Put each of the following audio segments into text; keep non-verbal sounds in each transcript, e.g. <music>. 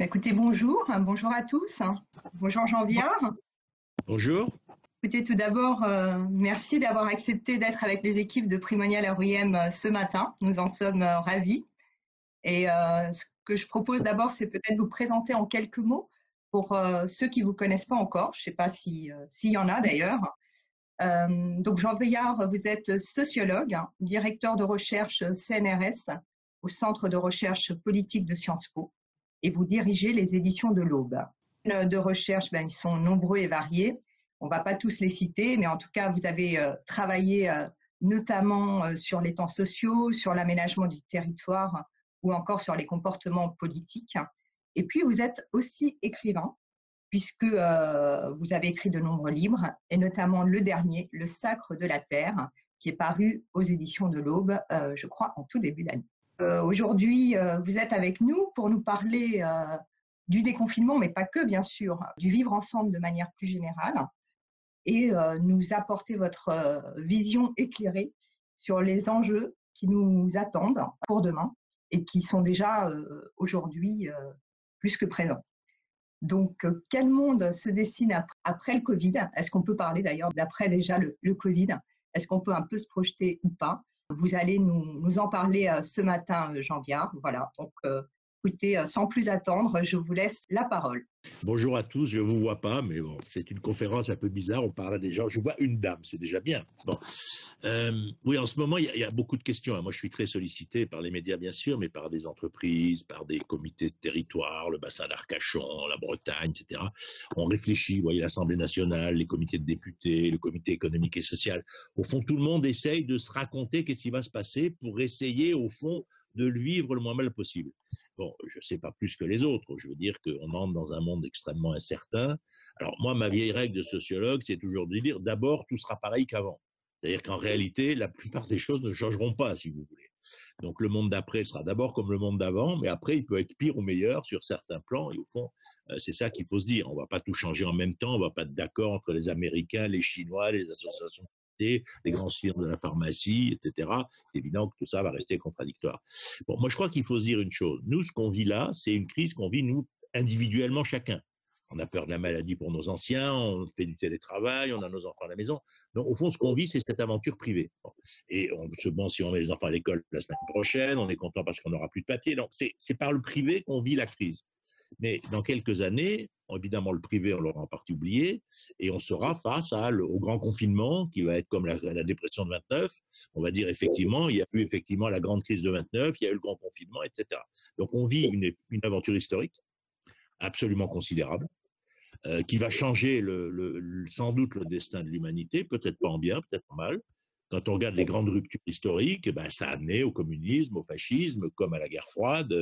Écoutez, bonjour, bonjour à tous. Bonjour Jean Viard. Bonjour. Écoutez, tout d'abord, euh, merci d'avoir accepté d'être avec les équipes de Primonial RUM euh, ce matin. Nous en sommes euh, ravis. Et ce que je propose d'abord, c'est peut-être vous présenter en quelques mots pour ceux qui ne vous connaissent pas encore. Je ne sais pas s'il y en a d'ailleurs. donc Jean Viard, vous êtes sociologue, hein, directeur de recherche CNRS au Centre de recherche politique de Sciences Po et vous dirigez les éditions de l'Aube. De recherche, ben, ils sont nombreux et variés. On ne va pas tous les citer, mais en tout cas, vous avez euh, travaillé euh, notamment euh, sur les temps sociaux, sur l'aménagement du territoire ou encore sur les comportements politiques. Et puis, vous êtes aussi écrivain, puisque vous avez écrit de nombreux livres, et notamment le dernier, Le Sacre de la Terre, qui est paru aux éditions de l'Aube, je crois, en tout début d'année. Euh, aujourd'hui, euh, vous êtes avec nous pour nous parler euh, du déconfinement, mais pas que, bien sûr, du vivre ensemble de manière plus générale, et nous apporter votre vision éclairée sur les enjeux qui nous attendent pour demain et qui sont déjà aujourd'hui plus que présents. Donc, quel monde se dessine après le Covid? Est-ce qu'on peut parler d'ailleurs d'après déjà le, le Covid? Est-ce qu'on peut un peu se projeter ou pas? Vous allez nous, en parler euh, ce matin, euh, Jean Viard. Voilà, donc euh, écoutez, sans plus attendre, je vous laisse la parole. Bonjour à tous, je ne vous vois pas, mais bon, c'est une conférence un peu bizarre, on parle à des gens, je vois une dame, c'est déjà bien. Bon. oui, en ce moment, il y, a beaucoup de questions. Hein. Moi, je suis très sollicité par les médias, bien sûr, mais par des entreprises, par des comités de territoire, le bassin d'Arcachon, la Bretagne, etc. On réfléchit, vous voyez, l'Assemblée nationale, les comités de députés, le comité économique et social. Au fond, tout le monde essaye de se raconter qu'est-ce qui va se passer pour essayer, au fond, de le vivre le moins mal possible. Bon, je ne sais pas plus que les autres. Je veux dire qu'on entre dans un monde extrêmement incertain. Alors moi, ma vieille règle de sociologue, c'est toujours de dire d'abord, tout sera pareil qu'avant. C'est-à-dire qu'en réalité, la plupart des choses ne changeront pas, si vous voulez. Donc le monde d'après sera d'abord comme le monde d'avant, mais après, il peut être pire ou meilleur sur certains plans. Et au fond, euh, c'est ça qu'il faut se dire. On ne va pas tout changer en même temps. On ne va pas être d'accord entre les Américains, les Chinois, les associations les grands firmes de la pharmacie, etc. C'est évident que tout ça va rester contradictoire. Bon, moi je crois qu'il faut se dire une chose. Nous, ce qu'on vit là, c'est une crise qu'on vit nous individuellement chacun. On a peur de la maladie pour nos anciens, on fait du télétravail, on a nos enfants à la maison. Donc, au fond, ce qu'on vit, c'est cette aventure privée. Et on se bon si on met les enfants à l'école la semaine prochaine, on est content parce qu'on n'aura plus de papier. Donc, c'est par le privé qu'on vit la crise. Mais dans quelques années, évidemment, le privé, on l'aura en partie oublié, et on sera face à, au grand confinement, qui va être comme la, dépression de 29. On va dire, effectivement, il y a eu effectivement la grande crise de 29, il y a eu le grand confinement, etc. Donc, on vit une, aventure historique absolument considérable, euh, qui va changer sans doute le destin de l'humanité, peut-être pas en bien, peut-être en mal, quand on regarde les grandes ruptures historiques, ben, ça a amené au communisme, au fascisme, comme à la guerre froide.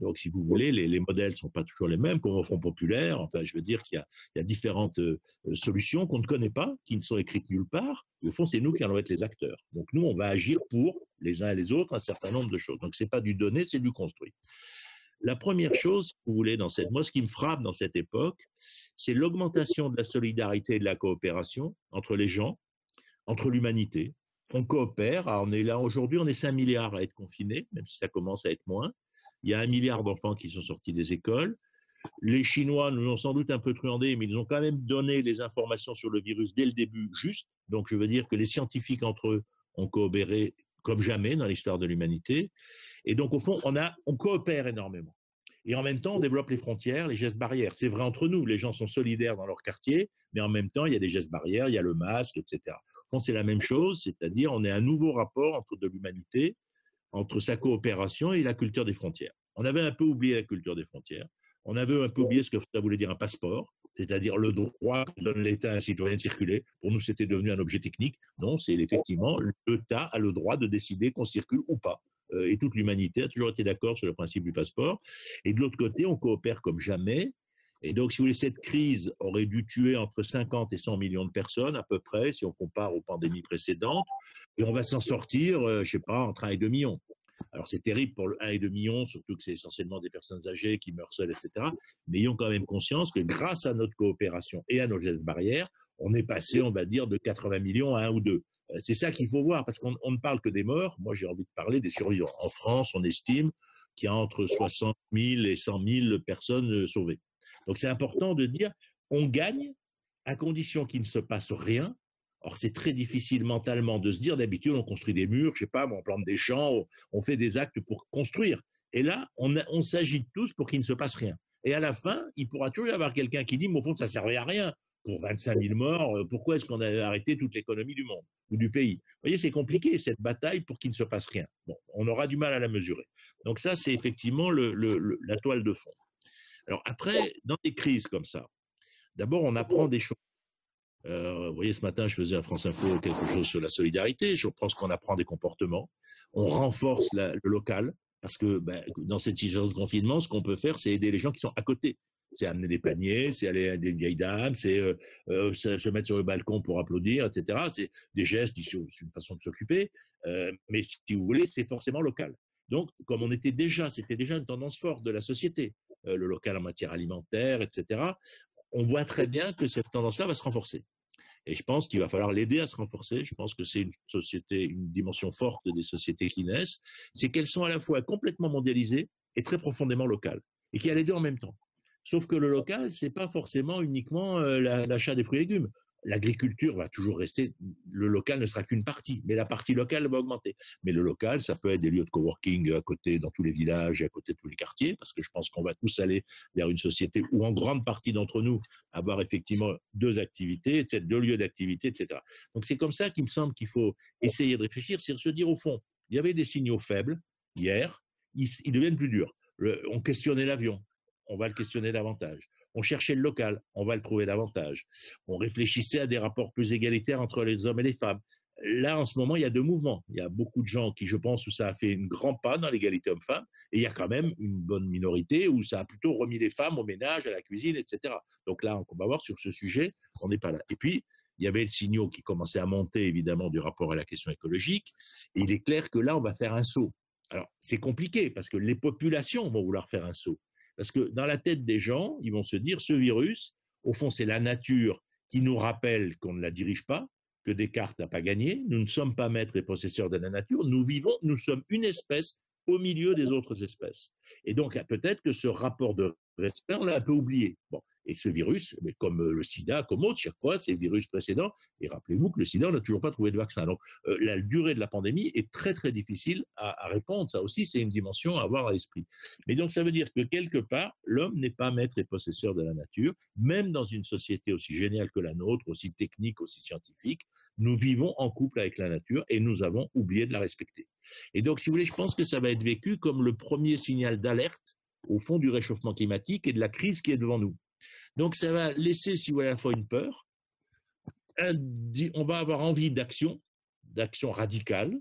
Donc, si vous voulez, les, modèles ne sont pas toujours les mêmes, comme au Front populaire. Enfin, je veux dire qu'il y, a différentes euh, solutions qu'on ne connaît pas, qui ne sont écrites nulle part. au fond, c'est nous qui allons être les acteurs. Donc, nous, on va agir pour les uns et les autres un certain nombre de choses. Donc, ce n'est pas du donné, c'est du construit. La première chose, si vous voulez, dans cette, moi, ce qui me frappe dans cette époque, c'est l'augmentation de la solidarité et de la coopération entre les gens, entre l'humanité, on coopère. on est là aujourd'hui, on est 5 milliards à être confinés, même si ça commence à être moins. Il y a un milliard d'enfants qui sont sortis des écoles. Les Chinois nous ont sans doute un peu truandés, mais ils ont quand même donné les informations sur le virus dès le début juste. Donc je veux dire que les scientifiques entre eux ont coopéré comme jamais dans l'histoire de l'humanité. Et donc au fond, on, a, on coopère énormément. Et en même temps, on développe les frontières, les gestes barrières. C'est vrai entre nous, les gens sont solidaires dans leur quartier, mais en même temps, il y a des gestes barrières, il y a le masque, etc. c'est la même chose, c'est-à-dire on a un nouveau rapport entre de l'humanité, entre sa coopération et la culture des frontières. On avait un peu oublié la culture des frontières. On avait un peu oublié ce que ça voulait dire un passeport, c'est-à-dire le droit que donne l'État à un citoyen de circuler. Pour nous, c'était devenu un objet technique. Non, c'est effectivement l'État a le droit de décider qu'on circule ou pas. Euh, et toute l'humanité a toujours été d'accord sur le principe du passeport. Et de l'autre côté, on coopère comme jamais. Et donc, si vous voulez, cette crise aurait dû tuer entre 50 et 100 millions de personnes à peu près, si on compare aux pandémies précédentes. Et on va s'en sortir, euh, je sais pas, entre 1 et 2 millions. Alors c'est terrible pour le 1 et 2 millions, surtout que c'est essentiellement des personnes âgées qui meurent seules, etc. Mais ayons quand même conscience que grâce à notre coopération et à nos gestes barrières, on est passé, on va dire, de 80 millions à 1 ou 2. Euh, c'est ça qu'il faut voir, parce qu'on ne parle que des morts. Moi, j'ai envie de parler des survivants. En France, on estime qui a entre 60 000 et 100 000 personnes sauvées. Donc c'est important de dire, on gagne à condition qu'il ne se passe rien. Or, c'est très difficile mentalement de se dire, d'habitude, on construit des murs, je sais pas, on plante des champs, on fait des actes pour construire. Et là, on, on s'agite tous pour qu'il ne se passe rien. Et à la fin, il pourra toujours y avoir quelqu'un qui dit, mais au fond, ça servait à rien. Pour 25 000 morts, euh, pourquoi est-ce qu'on a arrêté toute l'économie du monde ou du pays? Vous voyez, c'est compliqué cette bataille pour qu'il ne se passe rien. Bon, on aura du mal à la mesurer. Donc ça, c'est effectivement la toile de fond. Alors après, dans des crises comme ça, d'abord, on apprend des choses. Euh, vous voyez, ce matin, je faisais à France Info quelque chose sur la solidarité. Je pense qu'on apprend des comportements. On renforce le local. Parce que ben, dans cette situation de confinement, ce qu'on peut faire, c'est aider les gens qui sont à côté. C'est amener des paniers, c'est aller à des vieilles dames, c'est euh, euh, se mettre sur le balcon pour applaudir, etc. C'est des gestes, c'est une façon de s'occuper. Euh, mais si vous voulez, c'est forcément local. Donc, comme on était déjà, c'était déjà une tendance forte de la société, le local en matière alimentaire, etc. On voit très bien que cette tendance-là va se renforcer. Et je pense qu'il va falloir l'aider à se renforcer. Je pense que c'est une société, une dimension forte des sociétés qui naissent, c'est qu'elles sont à la fois complètement mondialisées et très profondément locales, et qu'il y a les deux en même temps. Sauf que le local, c'est pas forcément uniquement euh, l'achat des fruits et légumes l'agriculture va toujours rester, le local ne sera qu'une partie, mais la partie locale va augmenter. Mais le local, ça peut être des lieux de coworking à côté, dans tous les villages et à côté de tous les quartiers, parce que je pense qu'on va tous aller vers une société où en grande partie d'entre nous, avoir effectivement deux activités, deux lieux d'activité, etc. Donc c'est comme ça qu'il me semble qu'il faut essayer de réfléchir, c'est se dire au fond, il y avait des signaux faibles hier, ils deviennent plus durs. on questionnait l'avion, on va le questionner davantage. On cherchait le local, on va le trouver davantage. On réfléchissait à des rapports plus égalitaires entre les hommes et les femmes. Là, en ce moment, il y a deux mouvements. Il y a beaucoup de gens qui, je pense, où a fait une grand pas dans l'égalité homme-femme, et il y a quand même une bonne minorité où ça a plutôt remis les femmes au ménage, à la cuisine, etc. Donc là, on va voir sur ce sujet, on n'est pas là. Et puis, il y avait le signaux qui commençaient à monter, évidemment, du rapport à la question écologique, il est clair que là, on va faire un saut. Alors, c'est compliqué, parce que les populations vont vouloir faire un saut. Parce que dans la tête des gens, ils vont se dire, ce virus, au fond, c'est la nature qui nous rappelle qu'on ne la dirige pas, que Descartes n'a pas gagné, nous ne sommes pas maîtres et possesseurs de la nature, nous vivons, nous sommes une espèce au milieu des autres espèces. Et donc, peut-être que ce rapport de respect, on l'a un peu oublié. Bon, et ce virus, mais comme euh, le sida, comme autre, chaque fois, c'est le virus précédent. Et rappelez-vous que le sida, on n'a toujours pas trouvé de vaccin. Donc, euh, la durée de la pandémie est très, très difficile à, répondre. Ça aussi, c'est une dimension à avoir à l'esprit. Mais donc, ça veut dire que quelque part, l'homme n'est pas maître et possesseur de la nature, même dans une société aussi géniale que la nôtre, aussi technique, aussi scientifique. Nous vivons en couple avec la nature et nous avons oublié de la respecter. Et donc, si vous voulez, je pense que ça va être vécu comme le premier signal d'alerte au fond du réchauffement climatique et de la crise qui est devant nous. Donc ça va laisser, si vous voulez, à la fois une peur, on va avoir envie d'action, d'action radicale,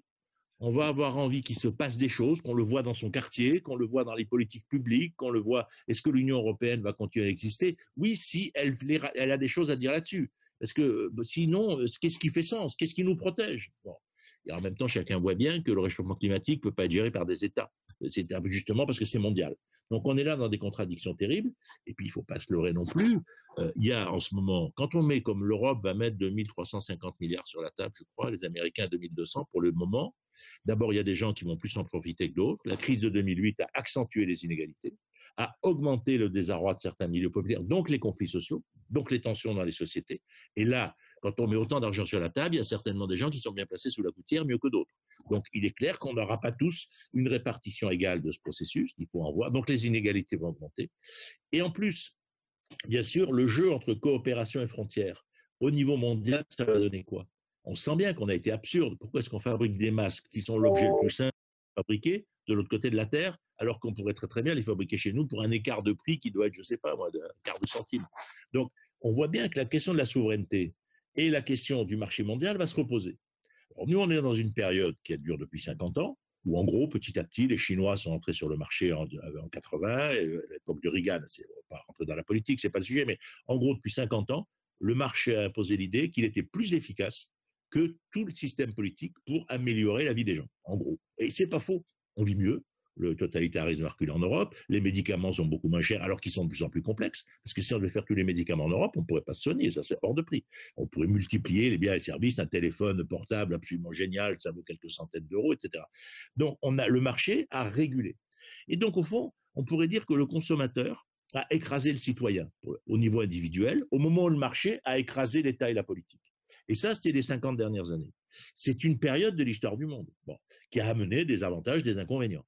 on va avoir envie qu'il se passe des choses, qu'on le voit dans son quartier, qu'on le voit dans les politiques publiques, qu'on le voit. Est-ce que l'Union européenne va continuer à exister? Oui, si elle, a des choses à dire là-dessus. Parce que euh, sinon, euh, qu'est-ce qui fait sens? Qu'est-ce qui nous protège? Et en même temps, chacun voit bien que le réchauffement climatique ne peut pas être géré par des États. C'est justement parce que c'est mondial. Donc on est là dans des contradictions terribles. Et puis il ne faut pas se leurrer non plus. Euh, il y a en ce moment, quand on met comme l'Europe va mettre 2350 milliards sur la table, je crois, les Américains 2200 pour le moment. D'abord, il y a des gens qui vont plus en profiter que d'autres. La crise de 2008 a accentué les inégalités a augmenté le désarroi de certains milieux populaires, donc les conflits sociaux, donc les tensions dans les sociétés. Et là, quand on met autant d'argent sur la table, il y a certainement des gens qui sont bien placés sous la gouttière mieux que d'autres. Donc il est clair qu'on n'aura pas tous une répartition égale de ce processus, il faut en voir. Donc les inégalités vont augmenter. Et en plus, bien sûr, le jeu entre coopération et frontières, au niveau mondial, ça va donner quoi? On sent bien qu'on a été absurde. Pourquoi est-ce qu'on fabrique des masques qui sont l'objet le plus simple fabriquer? De l'autre côté de la Terre, alors qu'on pourrait très très bien les fabriquer chez nous pour un écart de prix qui doit être, je ne sais pas moi, d'un quart de centime. Donc, on voit bien que la question de la souveraineté et la question du marché mondial va se reposer. Nous, on est dans une période qui dure depuis 50 ans, où en gros, petit à petit, les Chinois sont entrés sur le marché en, 80, et à l'époque de Reagan, c'est pas rentrer dans la politique, c'est pas le sujet, mais en gros, depuis 50 ans, le marché a imposé l'idée qu'il était plus efficace que tout le système politique pour améliorer la vie des gens, en gros. Et c'est pas faux on vit mieux. Le totalitarisme recule en Europe. Les médicaments sont beaucoup moins chers alors qu'ils sont de plus en plus complexes. Parce que si on devait faire tous les médicaments en Europe, on ne pourrait pas se soigner. Ça, c'est hors de prix. On pourrait multiplier les biens et services. Un téléphone portable absolument génial, ça vaut quelques centaines d'euros, etc. Donc, on a, le marché a régulé. Et donc, au fond, on pourrait dire que le consommateur a écrasé le citoyen au niveau individuel, au moment où le marché a écrasé l'État et la politique. Et ça, c'était les 50 dernières années. C'est une période de l'histoire du monde qui a amené des avantages, des inconvénients.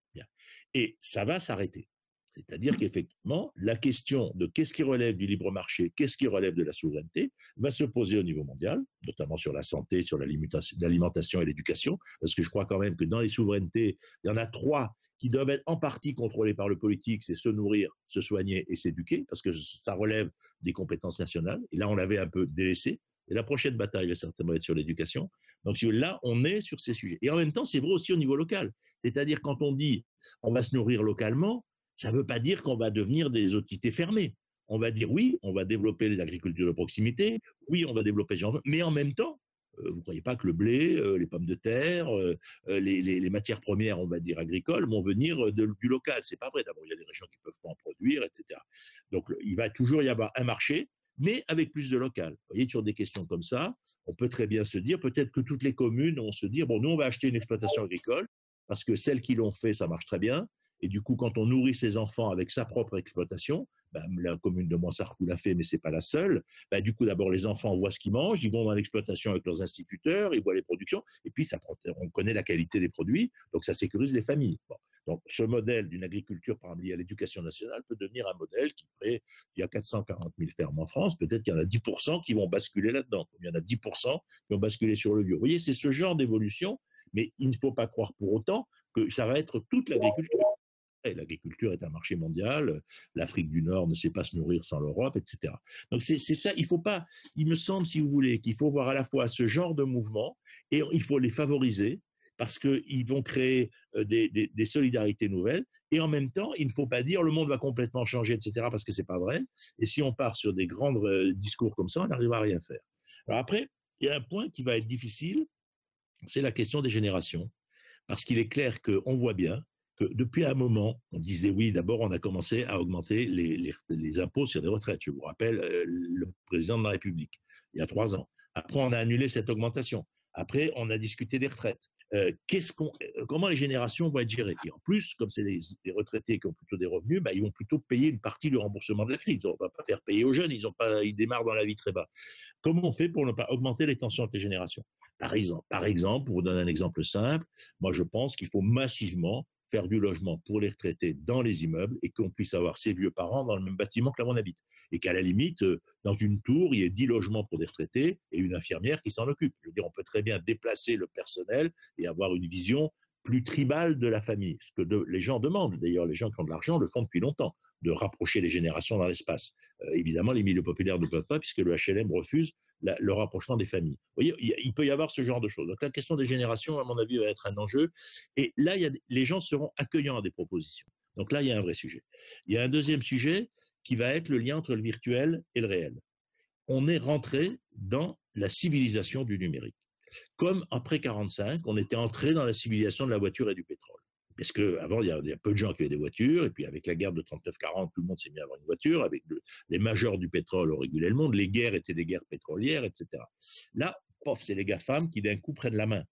Et ça va s'arrêter. C'est-à-dire qu'effectivement, la question de qu'est-ce qui relève du libre marché, qu'est-ce qui relève de la souveraineté, va se poser au niveau mondial, notamment sur la santé, sur l'alimentation et l'éducation, parce que je crois quand même que dans les souverainetés, il y en a trois qui doivent être en partie contrôlées par le politique, c'est se nourrir, se soigner et s'éduquer, parce que ça relève des compétences nationales. Et là, on l'avait un peu délaissé. Et la prochaine bataille va certainement être sur l'éducation. Donc là, on est sur ces sujets. Et en même temps, c'est vrai aussi au niveau local. C'est-à-dire quand on dit on va se nourrir localement, ça ne veut pas dire qu'on va devenir des entités fermées. On va dire oui, on va développer les agricultures de proximité, oui, on va développer genre, mais en même temps, euh, vous ne croyez pas que le blé, euh, les pommes de terre, euh, les, matières premières, on va dire agricoles, vont venir du local? C'est pas vrai. D'abord, il y a des régions qui ne peuvent pas en produire, etc. Donc, il va toujours y avoir un marché mais avec plus de local. Vous voyez, sur des questions comme ça, on peut très bien se dire, peut-être que toutes les communes vont se dire, bon, nous, on va acheter une exploitation agricole, parce que celles qui l'ont fait, ça marche très bien. Et du coup, quand on nourrit ses enfants avec sa propre exploitation, ben, la commune de Moissarcou l'a fait, mais c'est pas la seule. Ben, du coup, d'abord, les enfants voient ce qu'ils mangent, ils vont dans l'exploitation avec leurs instituteurs, ils voient les productions, et puis ça, on connaît la qualité des produits, donc ça sécurise les familles. Donc, ce modèle d'une agriculture, par exemple, liée à l'éducation nationale, peut devenir un modèle qui ferait, il y a 440 000 fermes en France, peut-être qu'il y en a 10% qui vont basculer là-dedans, il y en a 10% qui vont basculer sur le bio. Vous voyez, c'est ce genre d'évolution, mais il ne faut pas croire pour autant que ça va être toute l'agriculture. L'agriculture est un marché mondial, l'Afrique du Nord ne sait pas se nourrir sans l'Europe, etc. Donc c'est ça, il faut pas, il me semble, si vous voulez, qu'il faut voir à la fois ce genre de mouvement et il faut les favoriser, parce qu'ils vont créer euh, des, solidarités nouvelles. Et en même temps, il ne faut pas dire le monde va complètement changer, etc., parce que c'est pas vrai. Et si on part sur des grands euh, discours comme ça, on n'arrivera à rien faire. Alors après, il y a un point qui va être difficile, c'est la question des générations. Parce qu'il est clair qu'on voit bien depuis un moment, on disait oui, d'abord on a commencé à augmenter les, impôts sur les retraites. Je vous rappelle euh, le président de la République, il y a trois ans. Après, on a annulé cette augmentation. Après, on a discuté des retraites. Euh, euh, comment les générations vont être gérées? Et en plus, comme c'est des, retraités qui ont plutôt des revenus, bah, ils vont plutôt payer une partie du remboursement de la crise. On ne va pas faire payer aux jeunes, ils, ont pas, ils démarrent dans la vie très bas. Comment on fait pour ne pas augmenter les tensions entre les générations? Par exemple, pour vous donner un exemple simple, moi je pense qu'il faut massivement faire du logement pour les retraités dans les immeubles et qu'on puisse avoir ses vieux parents dans le même bâtiment que là où on habite. Et qu'à la limite, euh, dans une tour, il y ait 10 logements pour des retraités et une infirmière qui s'en occupe. Je veux dire, on peut très bien déplacer le personnel et avoir une vision plus tribale de la famille. Ce que les gens demandent, d'ailleurs, les gens qui ont de l'argent le font depuis longtemps, de rapprocher les générations dans l'espace. Euh, évidemment, les milieux populaires ne peuvent pas, puisque le HLM refuse le rapprochement des familles. Vous voyez, il, peut y avoir ce genre de choses. Donc la question des générations, à mon avis, va être un enjeu. Et là, les gens seront accueillants à des propositions. Donc là, il y a un vrai sujet. Il y a un deuxième sujet qui va être le lien entre le virtuel et le réel. On est rentré dans la civilisation du numérique. Comme après 45, on était entré dans la civilisation de la voiture et du pétrole. Parce qu'avant, il, il y, a peu de gens qui avaient des voitures, et puis avec la guerre de 39-40, tout le monde s'est mis à avoir une voiture, avec les majors du pétrole ont régulé le monde, les guerres étaient des guerres pétrolières, etc. Là, pof, c'est les gars-femmes qui d'un coup prennent la main.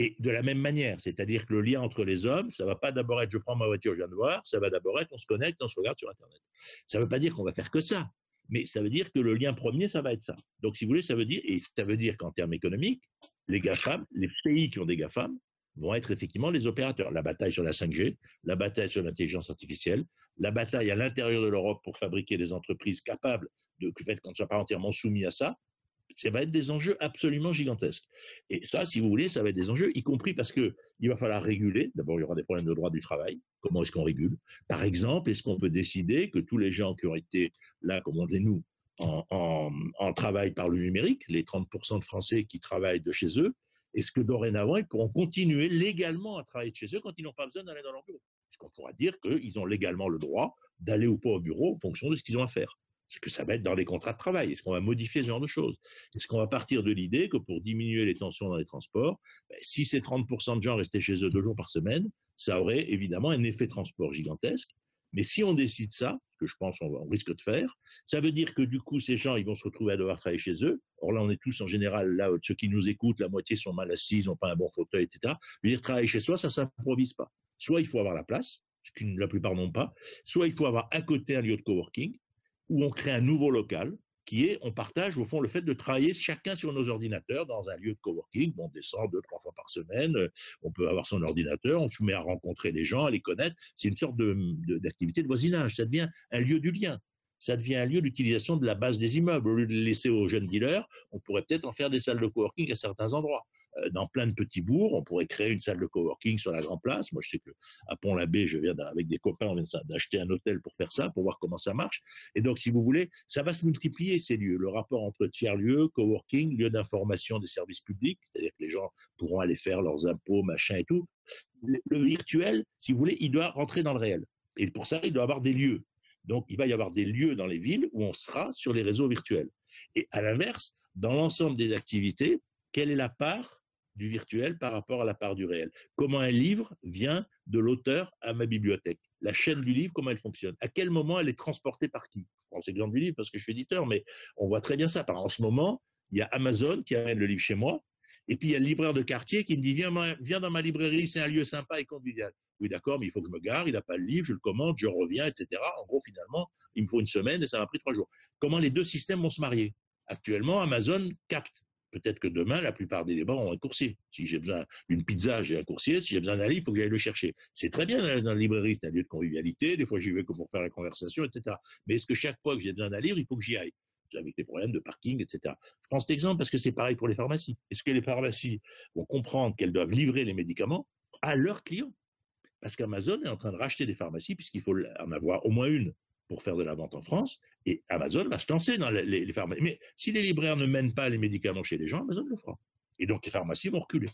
Et de la même manière, c'est-à-dire que le lien entre les hommes, ça va pas d'abord être je prends ma voiture, je viens de voir, ça va d'abord être on se connecte, on se regarde sur Internet. Ça ne veut pas dire qu'on va faire que ça, mais ça veut dire que le lien premier, ça va être ça. Donc, si vous voulez, ça veut dire, et ça veut dire qu'en termes économiques, les GAFAM, les pays qui ont des GAFAM, vont être effectivement les opérateurs. La bataille sur la 5G, la bataille sur l'intelligence artificielle, la bataille à l'intérieur de l'Europe pour fabriquer des entreprises capables de fait qu'on ne soit pas entièrement soumis à ça, ça va être des enjeux absolument gigantesques. Et ça, si vous voulez, ça va être des enjeux, y compris parce que il va falloir réguler. D'abord, il y aura des problèmes de droit du travail. Comment est-ce qu'on régule? Par exemple, est-ce qu'on peut décider que tous les gens qui ont été là, comme on dit nous, en, en travail par le numérique, les 30% de Français qui travaillent de chez eux, est-ce que dorénavant, ils pourront continuer légalement à travailler de chez eux quand ils n'ont pas besoin d'aller dans leur bureau. Est-ce qu'on pourra dire qu'ils ont légalement le droit d'aller ou pas au bureau en fonction de ce qu'ils ont à faire? Est-ce que ça va être dans les contrats de travail? Est-ce qu'on va modifier ce genre de choses? Est-ce qu'on va partir de l'idée que pour diminuer les tensions dans les transports, ben, si ces 30% de gens restaient chez eux deux jours par semaine, ça aurait évidemment un effet transport gigantesque mais si on décide ça, ce que je pense qu'on risque de faire, ça veut dire que du coup, ces gens, ils vont se retrouver à devoir travailler chez eux. Or là, on est tous en général, là, ceux qui nous écoutent, la moitié sont mal assis, n'ont pas un bon fauteuil, etc. Travailler chez soi, ça ne s'improvise pas. Soit il faut avoir la place, la plupart n'ont pas, soit il faut avoir à côté un lieu de coworking, où on crée un nouveau local, on partage au fond le fait de travailler chacun sur nos ordinateurs dans un lieu de coworking. on descend deux, trois fois par semaine, euh, on peut avoir son ordinateur, on se met à rencontrer les gens, à les connaître. C'est une sorte d'activité de, de voisinage. Ça devient un lieu du lien ça devient un lieu d'utilisation de la base des immeubles. Au lieu de le laisser aux jeunes dealers, on pourrait peut-être en faire des salles de coworking à certains endroits. Euh, dans plein de petits bourgs, on pourrait créer une salle de coworking sur la Grand Place. Moi, je sais que à Pont-l'Abbé, je viens avec des copains, on vient d'acheter un hôtel pour faire ça, pour voir comment ça marche. Et donc, si vous voulez, ça va se multiplier ces lieux. Le rapport entre tiers-lieux, coworking, lieux d'information des services publics, c'est-à-dire que les gens pourront aller faire leurs impôts, machin et tout. Le virtuel, si vous voulez, il doit rentrer dans le réel. Et pour ça, il doit avoir des lieux. Donc, il va y avoir des lieux dans les villes où on sera sur les réseaux virtuels. Et à l'inverse, dans l'ensemble des activités, quelle est la part du virtuel par rapport à la part du réel Comment un livre vient de l'auteur à ma bibliothèque La chaîne du livre, comment elle fonctionne À quel moment elle est transportée par qui Je prends l'exemple du livre parce que je suis éditeur, mais on voit très bien ça. Par en ce moment, il y a Amazon qui amène le livre chez moi, et puis il y a le libraire de quartier qui me dit viens, viens dans ma librairie, c'est un lieu sympa et convivial. Oui, d'accord, mais il faut que je me gare, il n'a pas le livre, je le commande, je reviens, etc. En gros, finalement, il me faut une semaine et ça m'a pris trois jours. Comment les deux systèmes vont se marier Actuellement, Amazon capte. Peut-être que demain, la plupart des débats ont un coursier. Si j'ai besoin d'une pizza, j'ai un coursier. Si j'ai besoin d'un livre, il faut que j'aille le chercher. C'est très bien dans la librairie, c'est un lieu de convivialité. Des fois, j'y vais que pour faire la conversation, etc. Mais est-ce que chaque fois que j'ai besoin d'un livre, il faut que j'y aille? Avec des problèmes de parking, etc. Je prends cet exemple parce que c'est pareil pour les pharmacies. Est-ce que les pharmacies vont comprendre qu'elles doivent livrer les médicaments à leurs clients? Parce qu'Amazon est en train de racheter des pharmacies, puisqu'il faut en avoir au moins une pour faire de la vente en France, et Amazon va se lancer dans les, pharmacies. Mais si les libraires ne mènent pas les médicaments chez les gens, Amazon le fera. Et donc les pharmacies vont reculer.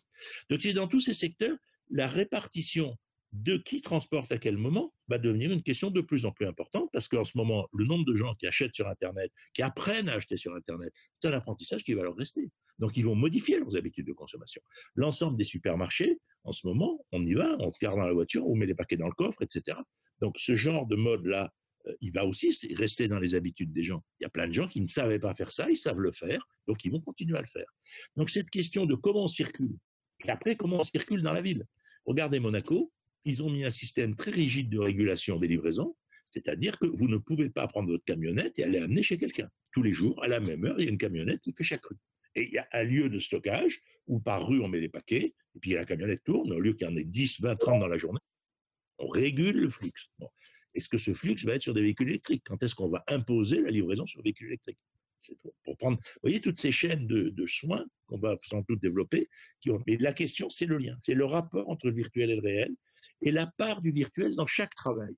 Donc dans tous ces secteurs, la répartition de qui transporte à quel moment va devenir une question de plus en plus importante parce qu'en ce moment, le nombre de gens qui achètent sur Internet, qui apprennent à acheter sur Internet, c'est un apprentissage qui va leur rester. Donc, ils vont modifier leurs habitudes de consommation. L'ensemble des supermarchés, en ce moment, on y va, on se garde dans la voiture, on met les paquets dans le coffre, etc. Donc, ce genre de mode-là, il va aussi rester dans les habitudes des gens. Il y a plein de gens qui ne savaient pas faire ça, ils savent le faire, donc ils vont continuer à le faire. Donc, cette question de comment on circule, et après, comment on circule dans la ville. Regardez Monaco, ils ont mis un système très rigide de régulation des livraisons, c'est-à-dire que vous ne pouvez pas prendre votre camionnette et aller amener chez quelqu'un. Tous les jours, à la même heure, il y a une camionnette qui fait chaque rue. Et il y a un lieu de stockage où par rue on met les paquets, et puis la camionnette tourne, au lieu qu'il y en ait 10, 20, 30 dans la journée, on régule le flux. Est-ce que ce flux va être sur des véhicules électriques? Quand est-ce qu'on va imposer la livraison sur véhicules électriques? Pour prendre, vous voyez, toutes ces chaînes de, soins qu'on va sans doute développer. Mais la question, c'est le lien, c'est le rapport entre le virtuel et le réel, et la part du virtuel dans chaque travail.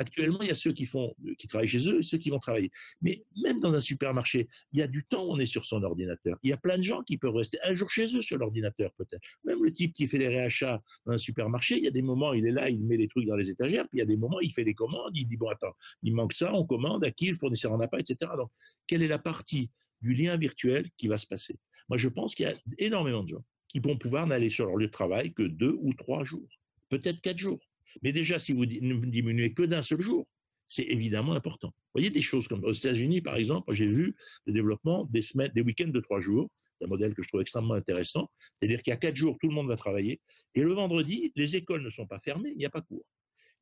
Actuellement, il y a ceux qui font, qui travaillent chez eux et ceux qui vont travailler. Mais même dans un supermarché, il y a du temps où on est sur son ordinateur. Il y a plein de gens qui peuvent rester un jour chez eux sur l'ordinateur, peut-être. Même le type qui fait les réachats dans un supermarché, il y a des moments, il est là, il met les trucs dans les étagères, puis il y a des moments, il fait les commandes, il dit, bon, attends, il manque ça, on commande, à qui le fournisseur en a pas, etc. Donc, quelle est la partie du lien virtuel qui va se passer? Moi, je pense qu'il y a énormément de gens qui vont pouvoir n'aller sur leur lieu de travail que deux ou trois jours, peut-être quatre jours. Mais déjà, si vous ne diminuez que d'un seul jour, c'est évidemment important. Vous voyez des choses comme aux États-Unis, par exemple, j'ai vu le développement des semaines, des week-ends de trois jours. C'est un modèle que je trouve extrêmement intéressant. C'est-à-dire qu'il y a quatre jours, tout le monde va travailler. Et le vendredi, les écoles ne sont pas fermées, il n'y a pas cours.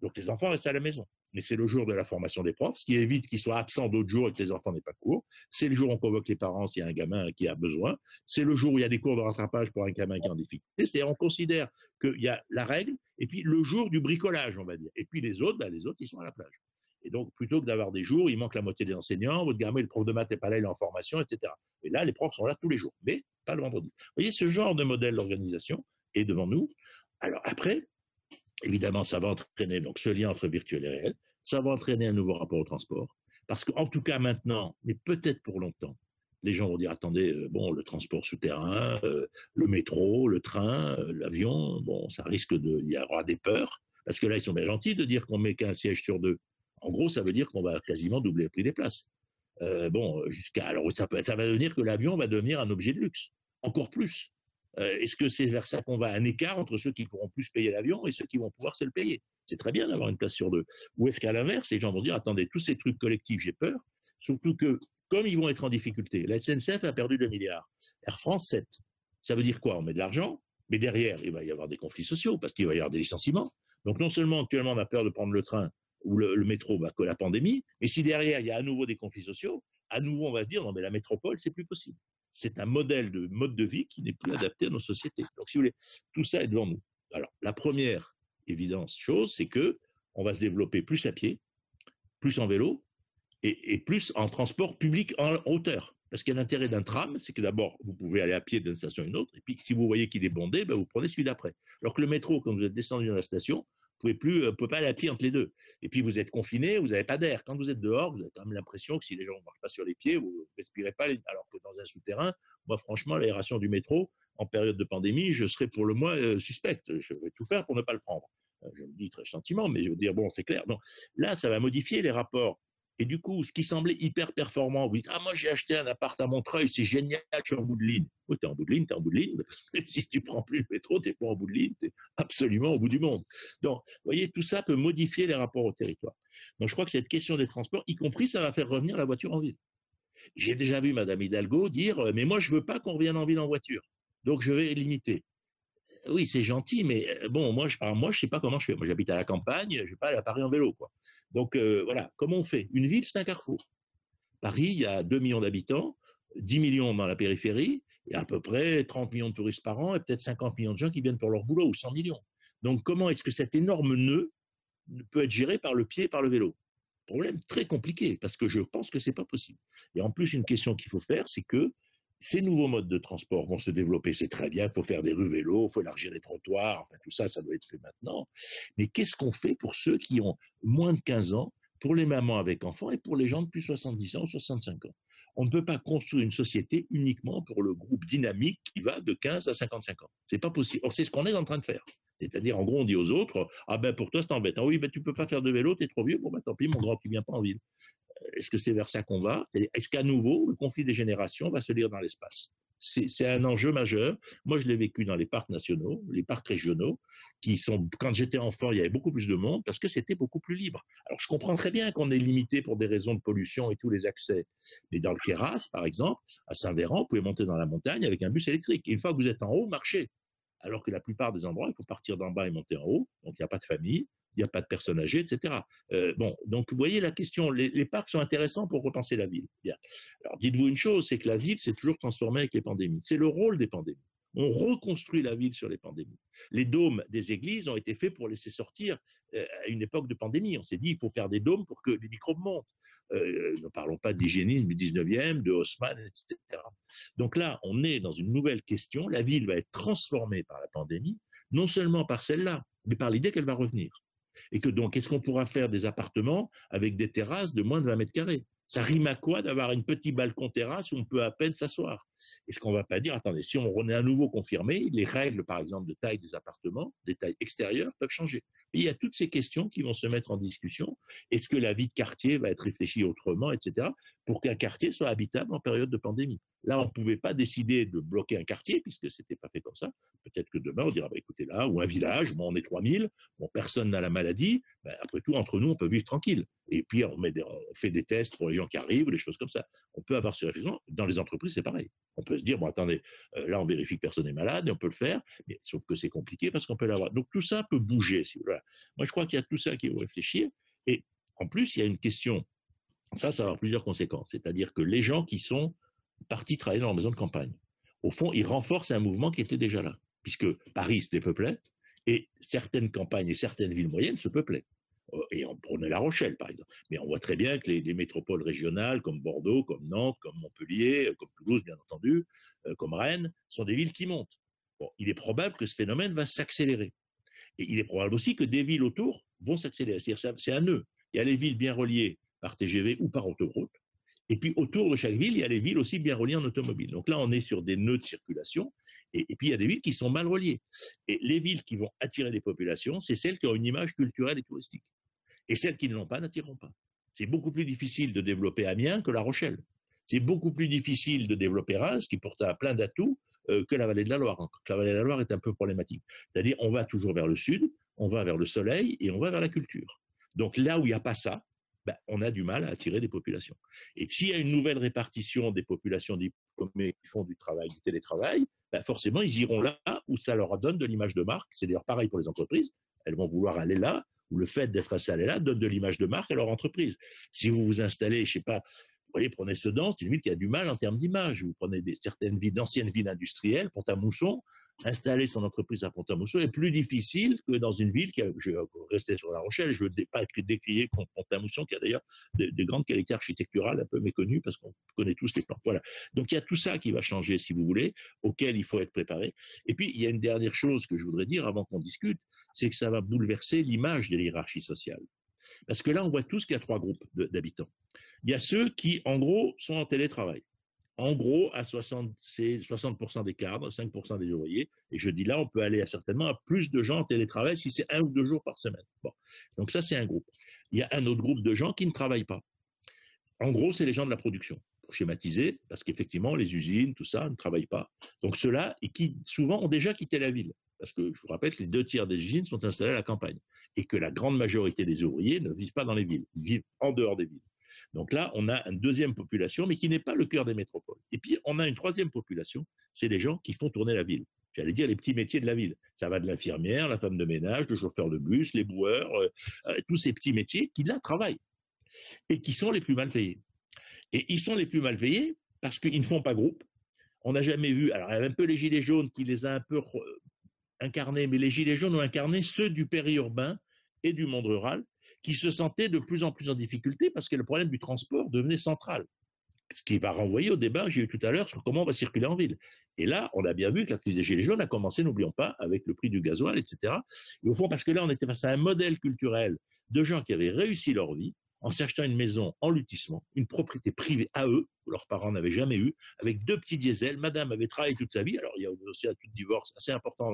Donc les enfants restent à la maison. Mais c'est le jour de la formation des profs, ce qui évite qu'ils soient absents d'autres jours et que les enfants n'aient pas cours. C'est le jour où on convoque les parents s'il y a un gamin qui a besoin. C'est le jour où il y a des cours de rattrapage pour un gamin qui est en difficulté. C'est-à-dire on considère qu'il y a la règle et puis le jour du bricolage, on va dire. Et puis les autres, ben, les autres, ils sont à la plage. Et donc, plutôt que d'avoir des jours, il manque la moitié des enseignants, votre gamin, le prof de maths n'est pas là, il est en formation, etc. Et là, les profs sont là tous les jours, mais pas le vendredi. Vous voyez, ce genre de modèle d'organisation est devant nous. Alors après, Évidemment, ça va entraîner donc ce lien entre virtuel et réel. Ça va entraîner un nouveau rapport au transport. Parce qu'en tout cas maintenant, mais peut-être pour longtemps, les gens vont dire attendez, euh, bon, le transport souterrain, euh, le métro, le train, euh, l'avion, bon, ça risque de. Il y aura des peurs. Parce que là, ils sont bien gentils de dire qu'on met qu'un siège sur deux. En gros, ça veut dire qu'on va quasiment doubler le prix des places. bon, jusqu'à. Alors, ça, ça va devenir que l'avion va devenir un objet de luxe. Encore plus. Euh, est-ce que c'est vers ça qu'on va un écart entre ceux qui pourront plus payer l'avion et ceux qui vont pouvoir se le payer? C'est très bien d'avoir une place sur deux. Ou est-ce qu'à l'inverse, les gens vont dire attendez, tous ces trucs collectifs, j'ai peur, surtout que comme ils vont être en difficulté, la SNCF a perdu 2 milliards, Air France 7. Ça veut dire quoi? On met de l'argent, mais derrière, il va y avoir des conflits sociaux parce qu'il va y avoir des licenciements. Donc non seulement actuellement on a peur de prendre le train ou le, métro bah, que la pandémie, mais si derrière il y a à nouveau des conflits sociaux, à nouveau on va se dire non mais la métropole c'est plus possible. C'est un modèle de mode de vie qui n'est plus adapté à nos sociétés. Donc si vous voulez, tout ça est devant nous. Alors la première évidence chose, c'est que on va se développer plus à pied, plus en vélo et, plus en transport public en hauteur. Parce que l'intérêt d'un tram, c'est que d'abord, vous pouvez aller à pied d'une station à une autre, et puis si vous voyez qu'il est bondé, ben, vous prenez celui d'après. Alors que le métro, quand vous êtes descendu dans la station, pouvez plus, euh, pouvez pas à pied entre les deux. Et puis vous êtes confiné, vous n'avez pas d'air. Quand vous êtes dehors, vous avez quand même l'impression que si les gens ne marchent pas sur les pieds, vous ne respirez pas. Alors que dans un souterrain, moi franchement, l'aération du métro, en période de pandémie, je serais pour le moins euh, suspecte. Je vais tout faire pour ne pas le prendre. Euh, je le dis très gentiment, mais je veux dire, bon, c'est clair. Donc là, ça va modifier les rapports. Et du coup, ce qui semblait hyper performant, vous dites, ah, moi, j'ai acheté un appart à Montreuil, c'est génial, je suis en bout de ligne. Oui, es en bout de ligne, es en bout de ligne. <laughs> si tu prends plus le métro, t'es pas en bout de ligne, es absolument au bout du monde. Donc, vous voyez, tout ça peut modifier les rapports au territoire. Donc, je crois que cette question des transports, y compris, ça va faire revenir la voiture en ville. J'ai déjà vu Madame Hidalgo dire, mais moi, je veux pas qu'on revienne en ville en voiture. Donc, je vais limiter oui, c'est gentil, mais euh, bon, moi, je, moi, je sais pas comment je fais. Moi, j'habite à la campagne, je vais pas aller à Paris en vélo, quoi. Donc, euh, voilà, comment on fait? Une ville, c'est un carrefour. Paris, il y a 2 millions d'habitants, 10 millions dans la périphérie, et à peu près 30 millions de touristes par an, et peut-être 50 millions de gens qui viennent pour leur boulot, ou 100 millions. Donc, comment est-ce que cet énorme nœud peut être géré par le pied et par le vélo? Problème très compliqué, parce que je pense que c'est pas possible. Et en plus, une question qu'il faut faire, c'est que ces nouveaux modes de transport vont se développer, c'est très bien, il faut faire des rues vélos, il faut élargir les trottoirs, enfin tout ça, ça doit être fait maintenant. Mais qu'est-ce qu'on fait pour ceux qui ont moins de 15 ans, pour les mamans avec enfants et pour les gens de plus de 70 ans ou 65 ans? On ne peut pas construire une société uniquement pour le groupe dynamique qui va de 15 à 55 ans. C'est pas possible. Or, c'est ce qu'on est en train de faire. C'est-à-dire, en gros, on dit aux autres, ah ben pour toi c'est embêtant. Oui, ben tu peux pas faire de vélo, tu es trop vieux. Bon ben tant pis, mon grand, tu viens pas en ville. Est-ce que c'est vers ça qu'on va? Est-ce qu'à nouveau, le conflit des générations va se lire dans l'espace? C'est un enjeu majeur. Moi, je l'ai vécu dans les parcs nationaux, les parcs régionaux, qui sont, quand j'étais enfant, il y avait beaucoup plus de monde parce que c'était beaucoup plus libre. Alors, je comprends très bien qu'on est limité pour des raisons de pollution et tous les accès. Mais dans le Queyras, par exemple, à Saint-Véran, vous pouvez monter dans la montagne avec un bus électrique. une fois que vous êtes en haut, marchez. Alors que la plupart des endroits, il faut partir d'en bas et monter en haut. Donc, il n'y a pas de famille il n'y a pas de personnes âgées, etc. Euh, bon, donc vous voyez la question, les, parcs sont intéressants pour repenser la ville. Alors dites-vous une chose, c'est que la ville s'est toujours transformée avec les pandémies. C'est le rôle des pandémies. On reconstruit la ville sur les pandémies. Les dômes des églises ont été faits pour laisser sortir euh, à une époque de pandémie. On s'est dit, il faut faire des dômes pour que les microbes montent. Euh, ne parlons pas d'hygiénisme du 19e, de Haussmann, etc. Donc là, on est dans une nouvelle question. La ville va être transformée par la pandémie, non seulement par celle-là, mais par l'idée qu'elle va revenir. Et que donc, est-ce qu'on pourra faire des appartements avec des terrasses de moins de 20 mètres carrés? Ça rime à quoi d'avoir une petite balcon terrasse où on peut à peine s'asseoir? Est-ce qu'on ne va pas dire, attendez, si on est à nouveau confirmé, les règles, par exemple, de taille des appartements, des tailles extérieures, peuvent changer il y a toutes ces questions qui vont se mettre en discussion. Est-ce que la vie de quartier va être réfléchie autrement, etc., pour qu'un quartier soit habitable en période de pandémie Là, on ne pouvait pas décider de bloquer un quartier, puisque ce n'était pas fait comme ça. Peut-être que demain, on dira, bah, écoutez, là, ou un village, bon, on est 3000, bon, personne n'a la maladie, bah, après tout, entre nous, on peut vivre tranquille. Et puis, on, fait des tests pour les gens qui arrivent, des choses comme ça. On peut avoir ces réflexions. Dans les entreprises, c'est pareil. On peut se dire, bon, attendez, euh, là, on vérifie que personne n'est malade, et on peut le faire, mais sauf que c'est compliqué parce qu'on peut l'avoir. Donc, tout ça peut bouger, si. Moi, je crois qu'il y a tout ça qui faut réfléchir. Et en plus, il y a une question. Ça, ça va plusieurs conséquences. C'est-à-dire que les gens qui sont partis travailler dans la maison de campagne, au fond, ils renforcent un mouvement qui était déjà là. Puisque Paris se dépeuplait et certaines campagnes et certaines villes moyennes se peuplaient. Euh, et on prenait La Rochelle, par exemple. Mais on voit très bien que les, métropoles régionales, comme Bordeaux, comme Nantes, comme Montpellier, comme Toulouse, bien entendu, euh, comme Rennes, sont des villes qui montent. Bon, il est probable que ce phénomène va s'accélérer. Et il est probable aussi que des villes autour vont s'accélérer. C'est un nœud. Il y a les villes bien reliées par TGV ou par autoroute. Et puis autour de chaque ville, il y a les villes aussi bien reliées en automobile. Donc là, on est sur des nœuds de circulation. Et, puis il y a des villes qui sont mal reliées. Et les villes qui vont attirer des populations, c'est celles qui ont une image culturelle et touristique. Et celles qui ne l'ont pas n'attireront pas. C'est beaucoup plus difficile de développer Amiens que La Rochelle. C'est beaucoup plus difficile de développer Reims, qui pourtant a plein d'atouts, euh, que la vallée de la Loire. La vallée de la Loire est un peu problématique. C'est-à-dire, on va toujours vers le sud, on va vers le soleil et on va vers la culture. Donc là où il n'y a pas ça, ben, on a du mal à attirer des populations. Et s'il y a une nouvelle répartition des populations diplômées qui font du travail, du télétravail, ben, forcément, ils iront là où ça leur donne de l'image de marque. C'est d'ailleurs pareil pour les entreprises. Elles vont vouloir aller là, où le fait d'être installé là donne de l'image de marque à leur entreprise. Si vous vous installez, je sais pas, vous voyez, prenez Sedan, c'est une ville qui a du mal en termes d'image. Vous prenez des, certaines villes, d'anciennes villes industrielles, Pont-à-Mousson, installer son entreprise à Pont-à-Mousson est plus difficile que dans une ville qui a, je vais rester sur La Rochelle, je ne veux pas décrier Pont-à-Mousson, qui a d'ailleurs de, grandes qualités architecturales un peu méconnues parce qu'on connaît tous les plans. Voilà. Donc il y a tout ça qui va changer, si vous voulez, auquel il faut être préparé. Et puis il y a une dernière chose que je voudrais dire avant qu'on discute, c'est que ça va bouleverser l'image de hiérarchies sociales. Parce que là, on voit tous qu'il y a trois groupes d'habitants. Il y a ceux qui, en gros, sont en télétravail en gros, à 60, c'est 60% des cadres, 5% des ouvriers. Et je dis là, on peut aller à certainement à plus de gens en télétravail si c'est un ou deux jours par semaine. Bon. Donc ça, c'est un groupe. Il y a un autre groupe de gens qui ne travaillent pas. En gros, c'est les gens de la production, pour schématiser, parce qu'effectivement, les usines, tout ça, ne travaillent pas. Donc ceux-là, qui souvent ont déjà quitté la ville. Parce que je vous rappelle que les deux tiers des usines sont installées à la campagne. Et que la grande majorité des ouvriers ne vivent pas dans les villes. Ils vivent en dehors des villes. Donc là, on a une deuxième population, mais qui n'est pas le cœur des métropoles. Et puis, on a une troisième population, c'est les gens qui font tourner la ville. J'allais dire les petits métiers de la ville. Ça va de l'infirmière, la femme de ménage, le chauffeur de bus, les boueurs, euh, euh, tous ces petits métiers qui là travaillent et qui sont les plus mal payés. Et ils sont les plus mal payés parce qu'ils ne font pas groupe. On n'a jamais vu, alors un peu les gilets jaunes qui les a un peu incarnés, mais les gilets jaunes ont incarné ceux du périurbain et du monde rural qui se sentaient de plus en plus en difficulté parce que le problème du transport devenait central. Ce qui va renvoyer au débat que j'ai eu tout à l'heure sur comment on va circuler en ville. Et là, on a bien vu que la crise des Gilets jaunes a commencé, n'oublions pas, avec le prix du gasoil, etc. Et au fond, parce que là, on était face à un modèle culturel de gens qui avaient réussi leur vie en s'achetant une maison en lotissement, une propriété privée à eux, que leurs parents n'avaient jamais eu, avec deux petits diesels. Madame avait travaillé toute sa vie. Alors, il y a aussi un tout divorce assez important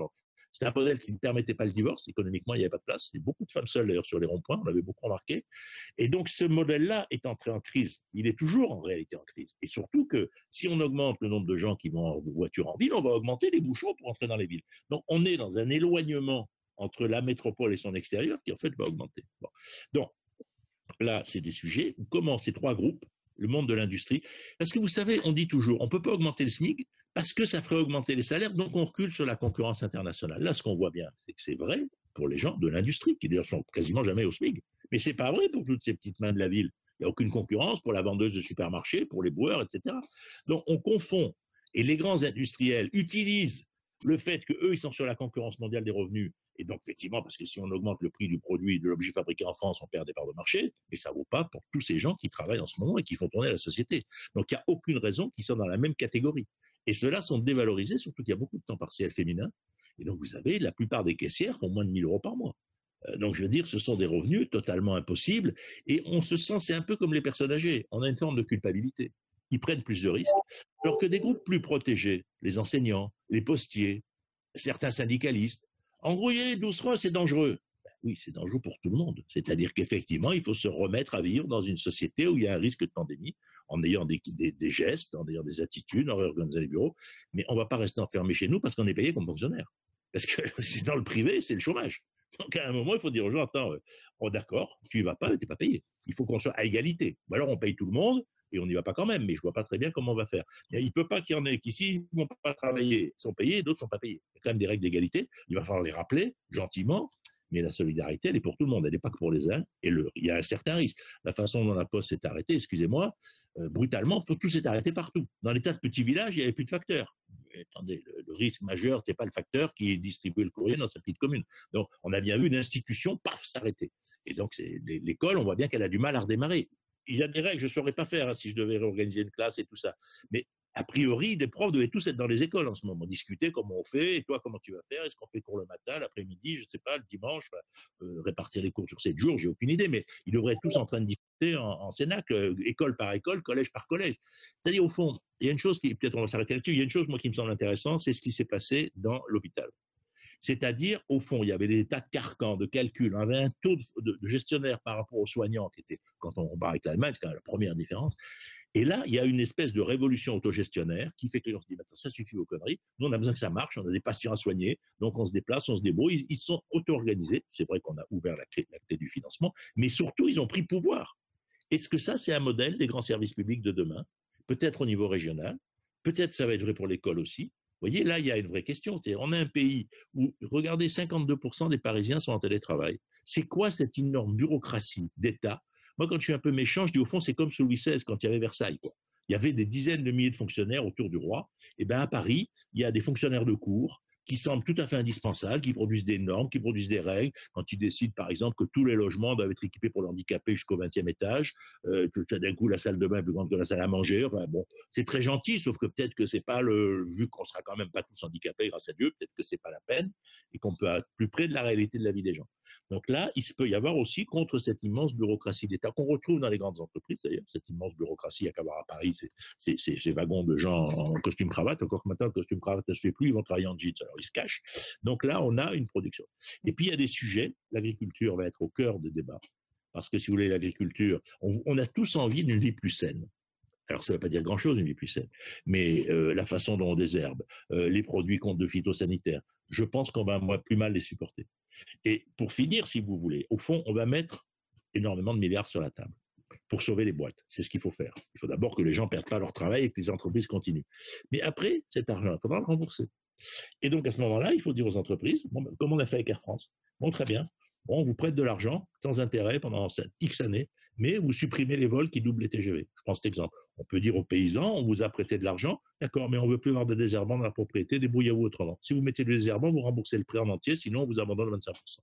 c'était un modèle qui ne permettait pas le divorce. Économiquement, il n'y avait pas de place. Il y avait beaucoup de femmes seules d'ailleurs sur les ronds-points, on l'avait beaucoup remarqué. Et donc ce modèle-là est entré en crise. Il est toujours en réalité en crise. Et surtout que si on augmente le nombre de gens qui vont en voiture en ville, on va augmenter les bouchons pour entrer dans les villes. Donc on est dans un éloignement entre la métropole et son extérieur qui en fait va augmenter. Donc là, c'est des sujets comment ces trois groupes le monde de l'industrie. Parce que vous savez, on dit toujours, on ne peut pas augmenter le SMIC parce que ça ferait augmenter les salaires, donc on recule sur la concurrence internationale. Là, ce qu'on voit bien, c'est que c'est vrai pour les gens de l'industrie, qui d'ailleurs sont quasiment jamais au SMIC. Mais c'est pas vrai pour toutes ces petites mains de la ville. Il n'y a aucune concurrence pour la vendeuse de supermarché, pour les boueurs, etc. Donc on confond. Et les grands industriels utilisent le fait qu'eux, ils sont sur la concurrence mondiale des revenus et donc, effectivement, parce que si on augmente le prix du produit, de l'objet fabriqué en France, on perd des parts de marché, mais ça ne vaut pas pour tous ces gens qui travaillent en ce moment et qui font tourner la société. Donc, il n'y a aucune raison qu'ils soient dans la même catégorie. Et ceux-là sont dévalorisés, surtout qu'il y a beaucoup de temps partiel féminin. Et donc, vous savez, la plupart des caissières font moins de 1000 euros par mois. Euh, donc, je veux dire, ce sont des revenus totalement impossibles. Et on se sent, c'est un peu comme les personnes âgées. On a une forme de culpabilité. Ils prennent plus de risques. Alors que des groupes plus protégés, les enseignants, les postiers, certains syndicalistes, en gros, doucement, c'est dangereux. Ben oui, c'est dangereux pour tout le monde. C'est-à-dire qu'effectivement, il faut se remettre à vivre dans une société où il y a un risque de pandémie, en ayant des, gestes, en ayant des attitudes, en réorganisant les bureaux. Mais on ne va pas rester enfermé chez nous parce qu'on est payé comme fonctionnaire. Parce que <laughs> c'est dans le privé, c'est le chômage. Donc à un moment, il faut dire aux gens, attends, euh, oh, d'accord, tu n'y vas pas, mais tu n'es pas payé. Il faut qu'on soit à égalité. Ou alors on paye tout le monde, et on n'y va pas quand même, mais je vois pas très bien comment on va faire. Il ne peut pas qu'il y en ait qui, s'ils ne vont pas travailler, sont payés, d'autres ne sont pas payés. Il y a quand même des règles d'égalité, il va falloir les rappeler gentiment, mais la solidarité, elle est pour tout le monde, elle n'est pas que pour les uns, et il y a un certain risque. La façon dont la Poste s'est arrêtée, excusez-moi, euh, brutalement, faut, tout s'est arrêté partout. Dans les tas de petits villages, il n'y avait plus de facteurs. attendez, le, risque majeur, ce n'est pas le facteur qui distribue le courrier dans sa petite commune. Donc, on a bien vu une institution, paf, s'arrêter. Et donc, l'école, on voit bien qu'elle a du mal à redémarrer il y a des règles, je ne saurais pas faire hein, si je devais réorganiser une classe et tout ça. Mais a priori, les profs devaient tous être dans les écoles en ce moment, discuter comment on fait, et toi, comment tu vas faire, est-ce qu'on fait cours le matin, l'après-midi, je ne sais pas, le dimanche, euh, répartir les cours sur sept jours, j'ai aucune idée, mais ils devraient être tous en train de discuter en, en euh, école par école, collège par collège. C'est-à-dire, au fond, il y a une chose qui, peut-être on va s'arrêter là-dessus, il y a une chose, moi, qui me semble intéressante, c'est ce qui s'est passé dans l'hôpital. C'est-à-dire, au fond, il y avait des tas de carcans, de calculs. On avait un taux de, gestionnaire par rapport aux soignants qui était, quand on compare avec l'Allemagne, c'est quand même la première différence. Et là, il y a une espèce de révolution autogestionnaire qui fait que les gens se disent, ça suffit aux conneries. Nous, on a besoin que ça marche. On a des patients à soigner. Donc, on se déplace, on se débrouille. Ils, sont auto-organisés. C'est vrai qu'on a ouvert la clé, du financement. Mais surtout, ils ont pris pouvoir. Est-ce que ça, c'est un modèle des grands services publics de demain? Peut-être au niveau régional. Peut-être ça va être vrai pour l'école aussi Vous voyez, là, il y a une vraie question. On a un pays où, regardez, 52% des Parisiens sont en télétravail. C'est quoi cette énorme bureaucratie d'État Moi, quand je suis un peu méchant, je dis au fond, c'est comme sous Louis XVI quand il y avait Versailles. Il y avait des dizaines de milliers de fonctionnaires autour du roi. Et eh bien à Paris, il y a des fonctionnaires de cour, qui semblent tout à fait indispensables, qui produisent des normes, qui produisent des règles. Quand ils décident, par exemple, que tous les logements doivent être équipés pour l'handicapé jusqu'au 20e étage, euh, que d'un coup la salle de bain est plus grande que la salle à manger. Bon, c'est très gentil, sauf que peut-être que c'est pas le, vu qu'on sera quand même pas tous handicapés grâce à Dieu, peut-être que c'est pas la peine et qu'on peut être plus près de la réalité de la vie des gens. Donc là, il peut y avoir aussi contre cette immense bureaucratie d'État qu'on retrouve dans les grandes entreprises d'ailleurs, cette immense bureaucratie, à qu'à voir à Paris, ces wagons de gens en costume cravate, encore que maintenant le costume cravate ne se fait plus, ils vont travailler en jeans, alors ils se cachent. Donc là, on a une production. Et puis il y a des sujets, l'agriculture va être au cœur des débats, parce que si vous voulez, l'agriculture, on, a tous envie d'une vie plus saine. Alors, ça ne veut pas dire grand-chose, une vie plus saine, mais euh, la façon dont on désherbe, euh, les produits contre de phytosanitaires, je pense qu'on va plus mal les supporter. Et pour finir, si vous voulez, au fond, on va mettre énormément de milliards sur la table pour sauver les boîtes. C'est ce qu'il faut faire. Il faut d'abord que les gens ne perdent pas leur travail et que les entreprises continuent. Mais après, cet argent, il faudra le rembourser. Et donc, à ce moment-là, il faut dire aux entreprises, bon, comme on a fait avec Air France, bon, très bien, on vous prête de l'argent sans intérêt pendant X années, mais vous supprimez les vols qui doublent les TGV. Je prends cet exemple. On peut dire aux paysans, on vous a prêté de l'argent, d'accord, mais on ne veut plus avoir de désherbant dans la propriété, débrouillez-vous autrement. Si vous mettez du désherbant, vous remboursez le prêt en entier, sinon on vous abandonne 25%.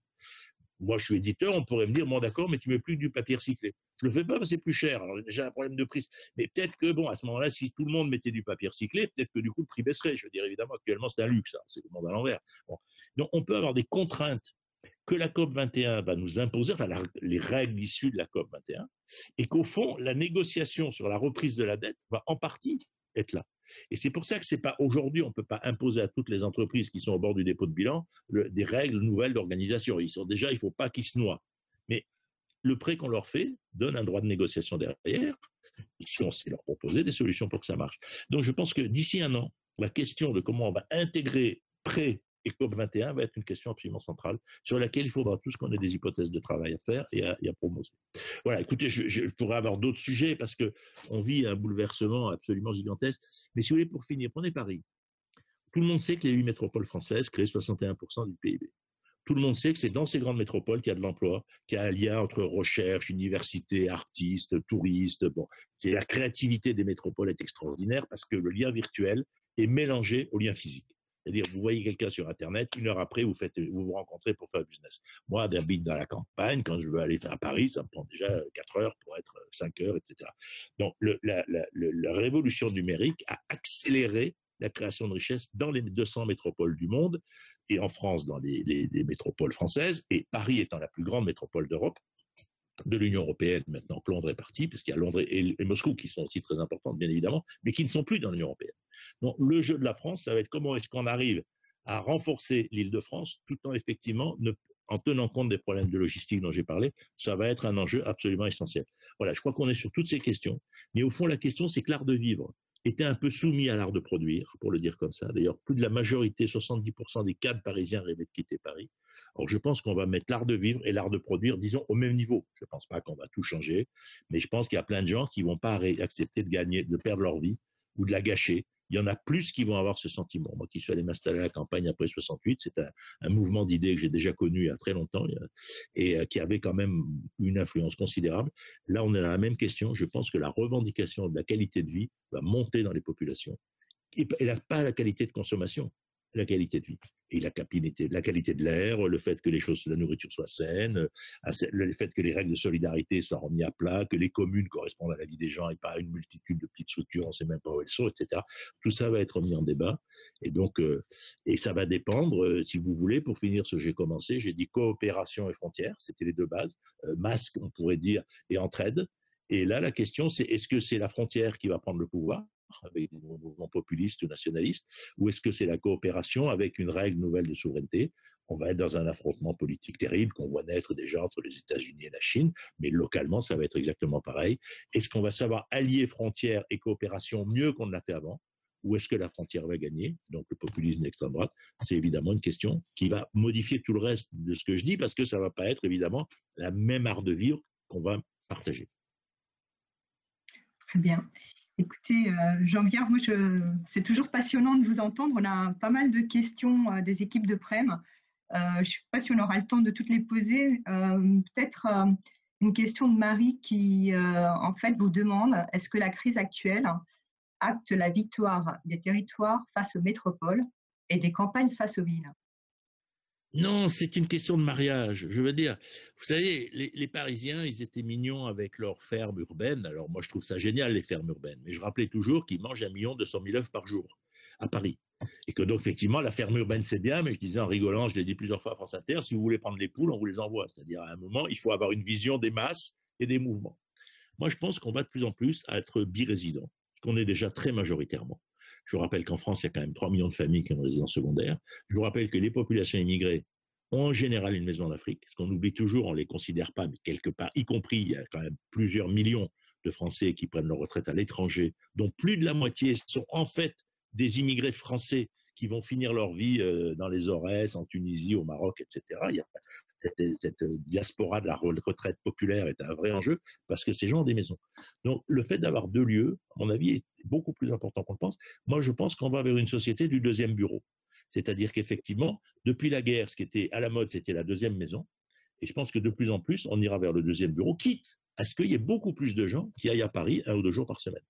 Moi, je suis éditeur, on pourrait me dire, bon, d'accord, mais tu mets plus du papier recyclé. Je le fais pas c'est plus cher. Alors, déjà un problème de prix. Mais peut-être que, bon, à ce moment-là, si tout le monde mettait du papier recyclé, peut-être que du coup, le prix baisserait. Je veux dire, évidemment, actuellement, c'est un luxe, hein. c'est le monde à l'envers. Donc, on peut avoir des contraintes que la COP 21 va nous imposer, enfin les règles issues de la COP 21, et qu'au fond, la négociation sur la reprise de la dette va en partie être là. Et c'est pour ça que c'est pas aujourd'hui, on ne peut pas imposer à toutes les entreprises qui sont au bord du dépôt de bilan des règles nouvelles d'organisation. Ils sont déjà, il ne faut pas qu'ils se noient. Mais le prêt qu'on leur fait donne un droit de négociation derrière, si on sait leur proposer des solutions pour que ça marche. Donc je pense que d'ici un an, la question de comment on va intégrer prêt et COP21 va être une question absolument centrale sur laquelle il faudra tous qu'on ait des hypothèses de travail à faire et à, et Voilà, écoutez, je, pourrais avoir d'autres sujets parce que on vit un bouleversement absolument gigantesque. Mais si vous voulez, pour finir, prenez Paris. Tout le monde sait que les huit métropoles françaises créent 61% du PIB. Tout le monde sait que c'est dans ces grandes métropoles qu'il y a de l'emploi, qu'il y a un lien entre recherche, université, artistes, touristes. Bon, c'est la créativité des métropoles est extraordinaire parce que le lien virtuel est mélangé au lien physique. C'est-à-dire, vous voyez quelqu'un sur Internet, une heure après, vous, vous rencontrez pour faire business. Moi, j'habite dans la campagne, quand je veux aller à Paris, ça me prend déjà 4 heures pour être 5 heures, etc. Donc, la, révolution numérique a accéléré la création de richesses dans les 200 métropoles du monde et en France, dans les, métropoles françaises, et Paris étant la plus grande métropole d'Europe, de l'Union européenne maintenant que Londres est parti, puisqu'il y a Londres et, Moscou qui sont aussi très importantes, bien évidemment, mais qui ne sont plus dans l'Union européenne. Donc le jeu de la France, ça va être comment est-ce qu'on arrive à renforcer l'île de France tout en effectivement en tenant compte des problèmes de logistique dont j'ai parlé, ça va être un enjeu absolument essentiel. Voilà, je crois qu'on est sur toutes ces questions. Mais au fond, la question, c'est que l'art de vivre était un peu soumis à l'art de produire, pour le dire comme ça. D'ailleurs, plus de la majorité, 70% des cadres parisiens rêvaient de quitter Paris. Alors, je pense qu'on va mettre l'art de vivre et l'art de produire, disons, au même niveau. Je ne pense pas qu'on va tout changer, mais je pense qu'il y a plein de gens qui vont pas accepter de gagner, de perdre leur vie ou de la gâcher il y en a plus qui vont avoir ce sentiment. Moi qui suis allé m'installer à la campagne après 68, c'est un, mouvement d'idées que j'ai déjà connu il y a très longtemps et euh, qui avait quand même une influence considérable. Là, on est dans la même question. Je pense que la revendication de la qualité de vie va monter dans les populations. Et, pas la qualité de consommation, la qualité de vie et la, la qualité de l'air, le fait que les choses, la nourriture soit saine, euh, le fait que les règles de solidarité soient remises à plat, que les communes correspondent à la vie des gens et pas à une multitude de petites structures, on ne sait même pas où elles sont, etc. Tout ça va être mis en débat. Et donc, euh, et ça va dépendre, euh, si vous voulez, pour finir ce que j'ai commencé, j'ai dit coopération et frontières, c'était les deux bases, masque, on pourrait dire, et entraide. Et là, la question, c'est est-ce que c'est la frontière qui va prendre le pouvoir avec des mouvements populistes ou nationalistes, ou est-ce que c'est la coopération avec une règle nouvelle de souveraineté? On va être dans un affrontement politique terrible qu'on voit naître déjà entre les États-Unis et la Chine, mais localement, ça va être exactement pareil. Est-ce qu'on va savoir allier frontières et coopération mieux qu'on ne l'a fait avant ou est-ce que la frontière va gagner? Donc le populisme d'extrême droite, c'est évidemment une question qui va modifier tout le reste de ce que je dis parce que ça ne va pas être évidemment la même art de vivre qu'on va partager. Très bien. Écoutez, Jean-Pierre, moi, c'est toujours passionnant de vous entendre. On a pas mal de questions des équipes de Prem. je ne sais pas si on aura le temps de toutes les poser. Peut-être une question de Marie qui, en fait, vous demande est-ce que la crise actuelle acte la victoire des territoires face aux métropoles et des campagnes face aux villes? Non, c'est une question de mariage. Je veux dire, vous savez, les, Parisiens, ils étaient mignons avec leurs fermes urbaines. Alors moi, je trouve ça génial, les fermes urbaines. Mais je rappelais toujours qu'ils mangent un million deux cent mille œufs par jour à Paris. Et que donc, effectivement, la ferme urbaine, c'est bien, mais je disais en rigolant, je l'ai dit plusieurs fois à France Inter, si vous voulez prendre les poules, on vous les envoie. C'est-à-dire, à un moment, il faut avoir une vision des masses et des mouvements. Moi, je pense qu'on va de plus en plus à être birésident, ce qu'on est déjà très majoritairement. Je vous rappelle qu'en France, il y a quand même 3 millions de familles qui ont une résidence secondaire. Je vous rappelle que les populations immigrées ont en général une maison en Afrique. Ce qu'on oublie toujours, on ne les considère pas, mais quelque part, y compris, il y a quand même plusieurs millions de Français qui prennent leur retraite à l'étranger, dont plus de la moitié sont en fait des immigrés français qui vont finir leur vie euh, dans les Aurès, en Tunisie, au Maroc, etc. cette, cette, diaspora de la retraite populaire est un vrai enjeu parce que ces gens ont des maisons. Donc le fait d'avoir deux lieux, à mon avis, est beaucoup plus important qu'on le pense. Moi, je pense qu'on va vers une société du deuxième bureau. C'est-à-dire qu'effectivement, depuis la guerre, ce qui était à la mode, c'était la deuxième maison. Et je pense que de plus en plus, on ira vers le deuxième bureau, quitte à ce qu'il y ait beaucoup plus de gens qui aillent à Paris un ou deux jours par semaine.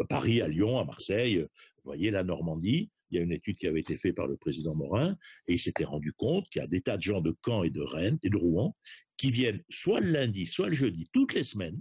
À Paris, à Lyon, à Marseille, vous voyez la Normandie, il y a une étude qui avait été faite par le président Morin, et il s'était rendu compte qu'il y a des tas de gens de Caen et de Rennes et de Rouen qui viennent soit le lundi, soit le jeudi, toutes les semaines,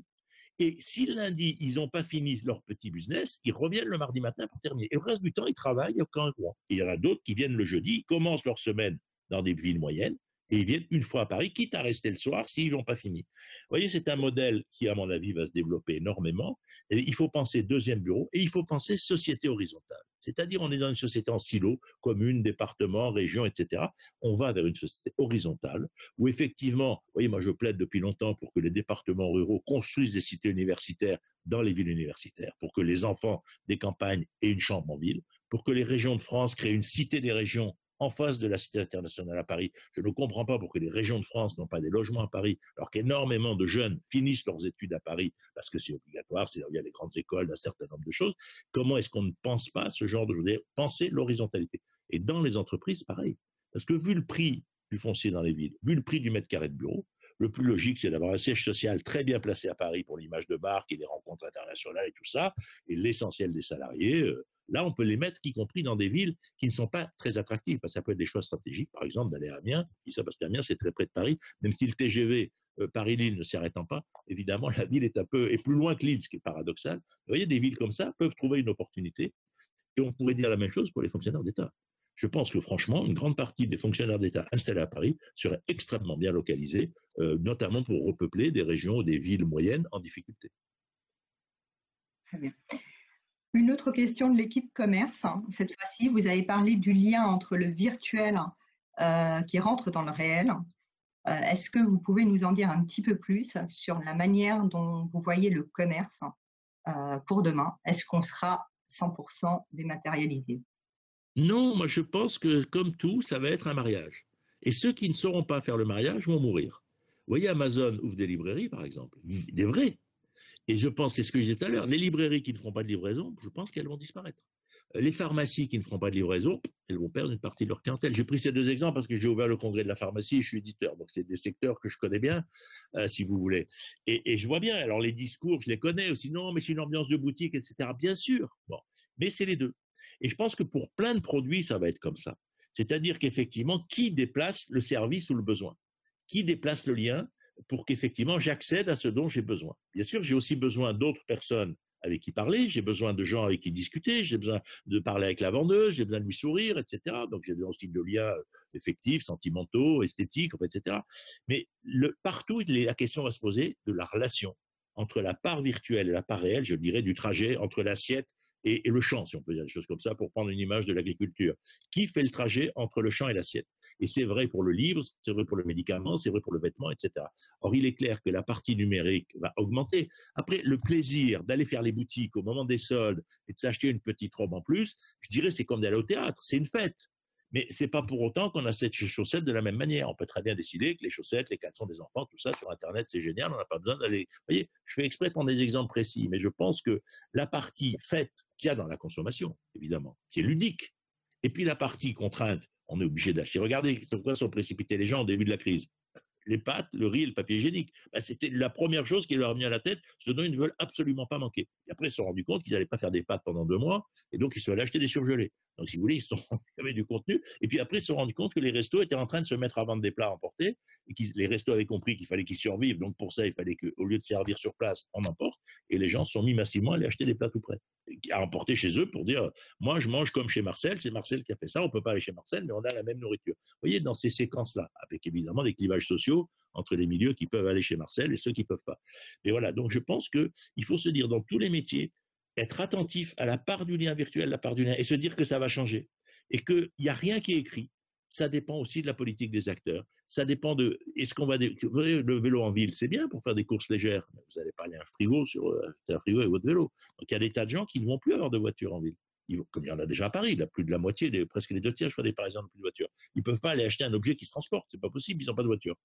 et si lundi, ils n'ont pas fini leur petit business, ils reviennent le mardi matin pour terminer. Et le reste du temps, ils travaillent au camp Rouen. Et il y en a d'autres qui viennent le jeudi, ils commencent leur semaine dans des villes moyennes, et ils viennent une fois à Paris, quitte à rester le soir s'ils n'ont pas fini. Vous voyez, c'est un modèle qui, à mon avis, va se développer énormément. Il faut penser deuxième bureau et il faut penser société horizontale. C'est-à-dire, on est dans une société en silo, commune, département, région, etc. On va vers une société horizontale où effectivement, vous voyez, moi je plaide depuis longtemps pour que les départements ruraux construisent des cités universitaires dans les villes universitaires, pour que les enfants des campagnes aient une chambre en ville, pour que les régions de France créent une cité des régions en face de la Cité internationale à Paris. Je ne comprends pas pourquoi les régions de France n'ont pas des logements à Paris, alors qu'énormément de jeunes finissent leurs études à Paris parce que c'est obligatoire, c'est il y a les grandes écoles, un certain nombre de choses. Comment est-ce qu'on ne pense pas ce genre de choses Penser l'horizontalité? Et dans les entreprises, pareil. Parce que vu le prix du foncier dans les villes, vu le prix du mètre carré de bureau, le plus logique, c'est d'avoir un siège social très bien placé à Paris pour l'image de marque et les rencontres internationales et tout ça, et l'essentiel des salariés, euh, Là, on peut les mettre, y compris dans des villes qui ne sont pas très attractives. Parce que ça peut être des choix stratégiques, par exemple, d'aller à Amiens. parce qu'Amiens, c'est très près de Paris. Même si le TGV euh, Paris-Lille ne s'arrêtant pas, évidemment, <laughs> la ville est un peu plus loin que Lille, ce qui est paradoxal. Vous voyez, des villes comme ça peuvent trouver une opportunité. Et on pourrait dire la même chose pour les fonctionnaires d'État. Je pense que franchement, une grande partie des fonctionnaires d'État installés à Paris seraient extrêmement bien localisés, euh, notamment pour repeupler des régions ou des villes moyennes en difficulté. Très bien. Une autre question de l'équipe commerce. Cette fois-ci, vous avez parlé du lien entre le virtuel euh, qui rentre dans le réel. Euh, est-ce que vous pouvez nous en dire un petit peu plus sur la manière dont vous voyez le commerce euh, pour demain? Est-ce qu'on sera 100% dématérialisé? Non, moi je pense que comme tout, ça va être un mariage. Et ceux qui ne sauront pas faire le mariage vont mourir. Vous voyez, Amazon ouvre des librairies, par exemple, des vrais, et je pense, c'est ce que je disais tout à l'heure, les librairies qui ne feront pas de livraison, je pense qu'elles vont disparaître. Euh, les pharmacies qui ne feront pas de livraison, elles vont perdre une partie de leur clientèle. J'ai pris ces deux exemples parce que j'ai ouvert le congrès de la pharmacie, je suis éditeur, donc c'est des secteurs que je connais bien, euh, si vous voulez. Et, je vois bien, alors les discours, je les connais aussi, non, mais c'est une ambiance de boutique, etc. Bien sûr, bon, mais c'est les deux. Et je pense que pour plein de produits, ça va être comme ça. C'est-à-dire qu'effectivement, qui déplace le service ou le besoin? Qui déplace le lien pour qu'effectivement j'accède à ce dont j'ai besoin. Bien sûr, j'ai aussi besoin d'autres personnes avec qui parler, j'ai besoin de gens avec qui discuter, j'ai besoin de parler avec la vendeuse, j'ai besoin de lui sourire, etc. Donc j'ai besoin aussi de liens euh, effectifs, sentimentaux, esthétiques, etc. Mais partout, la question va se poser de la relation entre la part virtuelle et la part réelle, je dirais, du trajet entre l'assiette et, le champ, si on peut dire des choses comme ça, pour prendre une image de l'agriculture. Qui fait le trajet entre le champ et l'assiette? Et c'est vrai pour le livre, c'est vrai pour le médicament, c'est vrai pour le vêtement, etc. Or, il est clair que la partie numérique va augmenter. Après, le plaisir d'aller faire les boutiques au moment des soldes et de s'acheter une petite robe en plus, je dirais c'est comme d'aller au théâtre, c'est une fête. Mais c'est pas pour autant qu'on achète ses chaussettes de la même manière. On peut très bien décider que les chaussettes, les caleçons des enfants, tout ça sur Internet, c'est génial. On n'a pas besoin d'aller. Vous voyez, je fais exprès de prendre des exemples précis, mais je pense que la partie faite qu'il y a dans la consommation, évidemment, qui est ludique, et puis la partie contrainte, on est obligé d'acheter. Regardez sur quoi sont précipités les gens au début de la crise les pâtes, le riz et le papier hygiénique. Bah, c'était la première chose qui leur a mis à la tête, ce dont ils ne veulent absolument pas manquer. Et après, ils se sont rendus compte qu'ils n'allaient pas faire des pâtes pendant deux mois, et donc ils se sont allés acheter des surgelés. Donc, si vous voulez, ils, sont, <laughs> il y avait du contenu. Et puis après, ils se sont rendus compte que les restos étaient en train de se mettre à vendre des plats emportés, et que les restos avaient compris qu'il fallait qu'ils survivent. Donc, pour ça, il fallait qu'au lieu de servir sur place, on emporte. Et les gens se sont mis massivement à aller acheter des plats tout prêts, à emporter chez eux pour dire, moi, je mange comme chez Marcel, c'est Marcel qui a fait ça, on peut pas aller chez Marcel, mais on a la même nourriture. Vous voyez, dans ces séquences-là, avec évidemment des clivages sociaux, entre les milieux qui peuvent aller chez Marcel et ceux qui ne peuvent pas. Et voilà, donc je pense qu'il faut se dire dans tous les métiers, être attentif à la part du lien virtuel, la part du lien, et se dire que ça va changer. Et qu'il n'y a rien qui est écrit. Ça dépend aussi de la politique des acteurs. Ça dépend de. Est-ce qu'on va. Le vélo en ville, c'est bien pour faire des courses légères. Mais vous n'allez pas aller un frigo sur euh, un frigo et votre vélo. Donc il y a des tas de gens qui ne vont plus avoir de voiture en ville comme il y en a déjà à Paris, là, plus de la moitié, presque les deux tiers, je crois, des Parisiens n'ont plus de voiture. Ils ne peuvent pas aller acheter un objet qui se transporte, c'est pas possible, ils n'ont pas de voiture.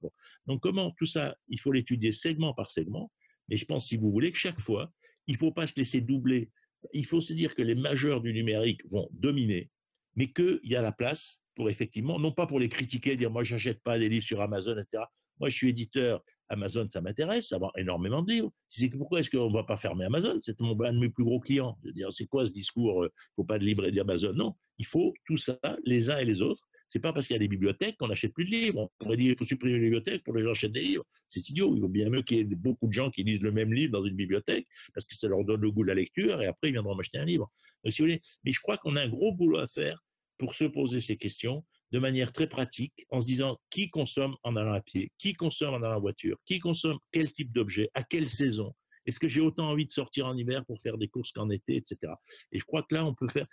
Donc comment tout ça, il faut l'étudier segment par segment, mais je pense, si vous voulez, que chaque fois, il ne faut pas se laisser doubler. Il faut se dire que les majeurs du numérique vont dominer, mais qu'il y a la place pour effectivement, non pas pour les critiquer, dire moi j'achète pas des livres sur Amazon, etc. Moi je suis éditeur, Amazon, ça m'intéresse, avoir énormément de livres. C'est pourquoi est-ce qu'on ne va pas fermer Amazon? C'est mon un de mes plus gros clients. Dire, c'est quoi ce discours Il euh, faut pas de livres d'Amazon. Non, il faut tout ça, les uns et les autres. C'est pas parce qu'il y a des bibliothèques qu'on n'achète plus de livres. On pourrait dire qu'il faut supprimer les bibliothèques pour que les gens achètent des livres. C'est idiot. Il vaut bien mieux qu'il y ait beaucoup de gens qui lisent le même livre dans une bibliothèque parce que ça leur donne le goût de la lecture et après ils viendront m'acheter un livre. Mais je crois qu'on a un gros boulot à faire pour se poser ces questions de manière très pratique en se disant qui consomme en allant à pied, qui consomme en allant en voiture, qui consomme quel type d'objet, à quelle saison. Est-ce que j'ai autant envie de sortir en hiver pour faire des courses qu'en été, etc. Et je crois que là, on peut faire.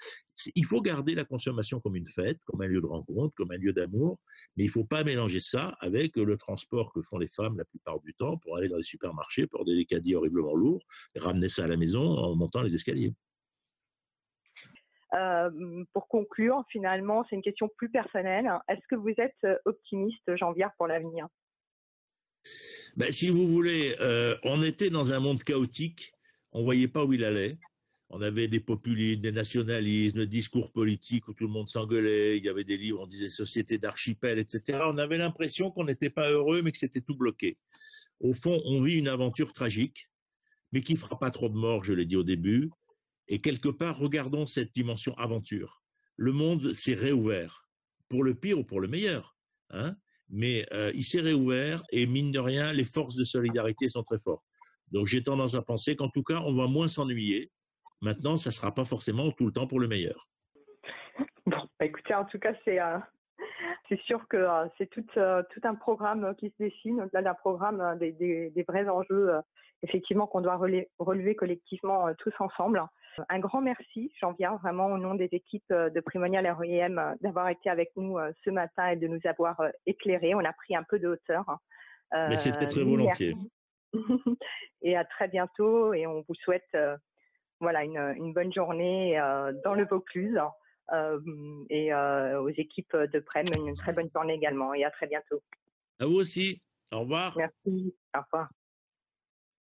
Il faut garder la consommation comme une fête, comme un lieu de rencontre, comme un lieu d'amour, mais il ne faut pas mélanger ça avec le transport que font les femmes la plupart du temps pour aller dans les supermarchés, pour des caddies horriblement lourds, et ramener ça à la maison en montant les escaliers. Euh, pour conclure, finalement, c'est une question plus personnelle. Est-ce que vous êtes optimiste, Jean-Pierre, pour l'avenir? Ben, Si vous voulez, euh, on était dans un monde chaotique. On ne voyait pas où il allait. On avait des populismes, des nationalismes, des discours politiques où tout le monde s'engueulait. Il y avait des livres, on disait société d'archipel, etc. On avait l'impression qu'on n'était pas heureux, mais que c'était tout bloqué. Au fond, on vit une aventure tragique, mais qui fera pas trop de morts, je l'ai dit au début, et quelque part, regardons cette dimension aventure. Le monde s'est réouvert, pour le pire ou pour le meilleur. Hein mais euh, il s'est réouvert et mine de rien, les forces de solidarité sont très fortes. Donc j'ai tendance à penser qu'en tout cas, on va moins s'ennuyer. Maintenant, ça ne sera pas forcément tout le temps pour le meilleur. Bon, bah, écoutez, en tout cas, c'est euh, sûr que euh, c'est tout, un programme qui se dessine, au-delà d'un programme des, des, vrais enjeux, effectivement, qu'on doit relever collectivement tous ensemble. Un grand merci, j'en viens vraiment au nom des équipes euh, de Primonial REM euh, d'avoir été avec nous euh, ce matin et de nous avoir éclairés. On a pris un peu de hauteur. Mais c'était très volontiers. <laughs> et à très bientôt et on vous souhaite voilà une, bonne journée dans le Vaucluse et aux équipes de Prem une très bonne journée également et à très bientôt. À vous aussi. Au revoir. Merci. Au revoir.